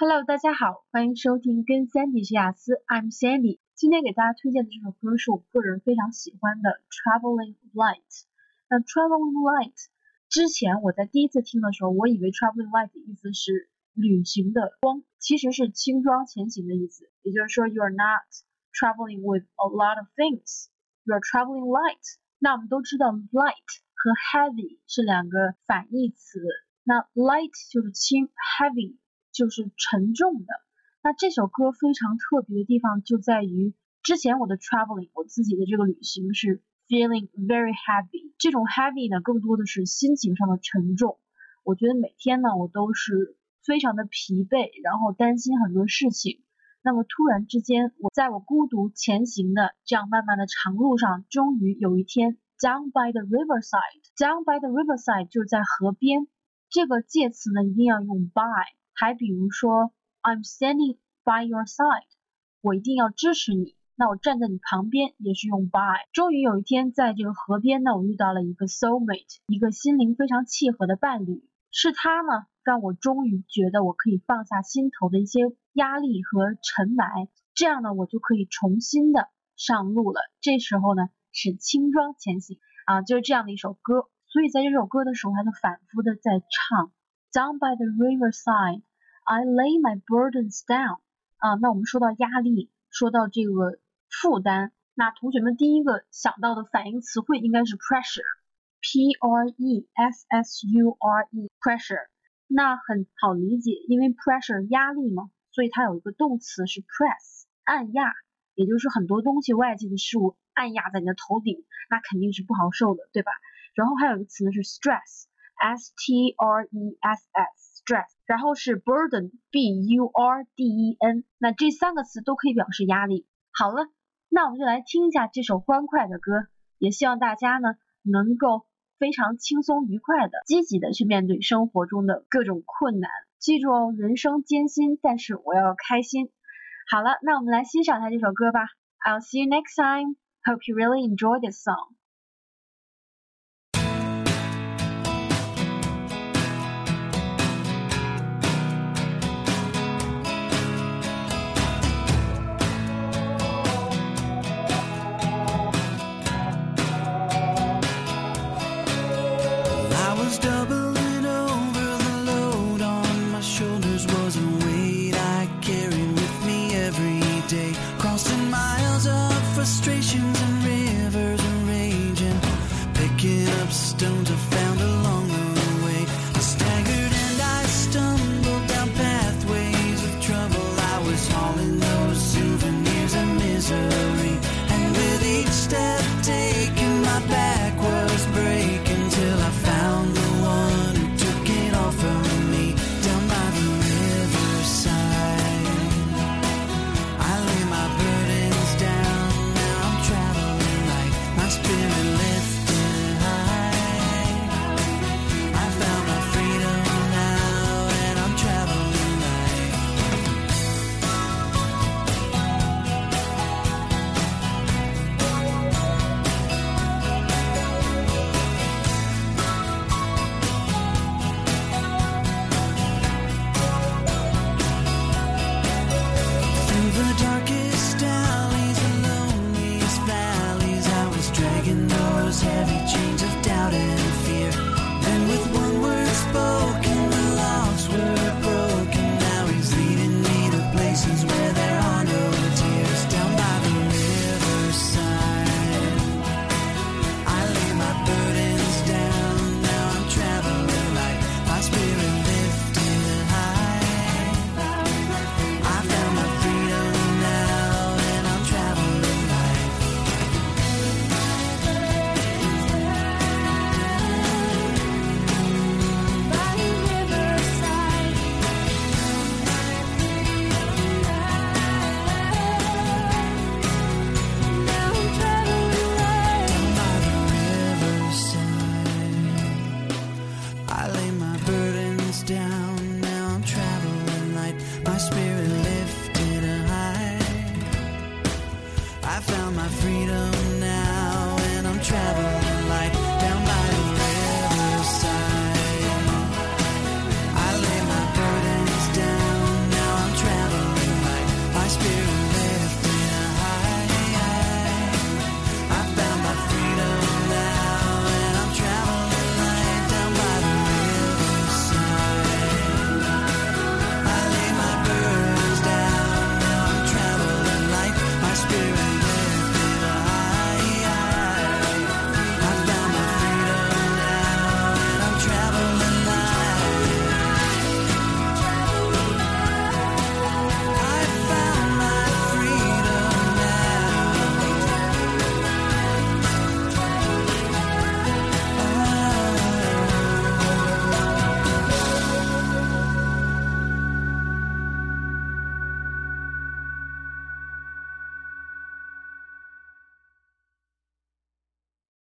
Hello，大家好，欢迎收听跟 Sandy 学雅思，I'm Sandy。今天给大家推荐的这首歌是我个人非常喜欢的《Traveling Light》。那《Traveling Light》之前我在第一次听的时候，我以为 Traveling Light 的意思是旅行的光，其实是轻装前行的意思。也就是说，You are not traveling with a lot of things, you are traveling light。那我们都知道，light 和 heavy 是两个反义词。那 light 就是轻，heavy。就是沉重的。那这首歌非常特别的地方就在于，之前我的 traveling，我自己的这个旅行是 feeling very heavy。这种 heavy 呢，更多的是心情上的沉重。我觉得每天呢，我都是非常的疲惫，然后担心很多事情。那么突然之间，我在我孤独前行的这样漫漫的长路上，终于有一天，down by the riverside，down by the riverside 就是在河边。这个介词呢，一定要用 by。还比如说，I'm standing by your side，我一定要支持你。那我站在你旁边也是用 by。终于有一天，在这个河边呢，我遇到了一个 soulmate，一个心灵非常契合的伴侣。是他呢，让我终于觉得我可以放下心头的一些压力和尘霾，这样呢，我就可以重新的上路了。这时候呢，是轻装前行啊，就是这样的一首歌。所以在这首歌的时候，还能反复的在唱 Down by the riverside。I lay my burdens down 啊，那我们说到压力，说到这个负担，那同学们第一个想到的反应词汇应该是 pressure，p r e s s u r e，pressure。那很好理解，因为 pressure 压力嘛，所以它有一个动词是 press，按压，也就是很多东西外界的事物按压在你的头顶，那肯定是不好受的，对吧？然后还有一个词呢是 stress，s t r e s s，stress。然后是 burden，b u r d e n，那这三个词都可以表示压力。好了，那我们就来听一下这首欢快的歌，也希望大家呢能够非常轻松愉快的、积极的去面对生活中的各种困难。记住哦，人生艰辛，但是我要开心。好了，那我们来欣赏一下这首歌吧。I'll see you next time. Hope you really enjoy this song.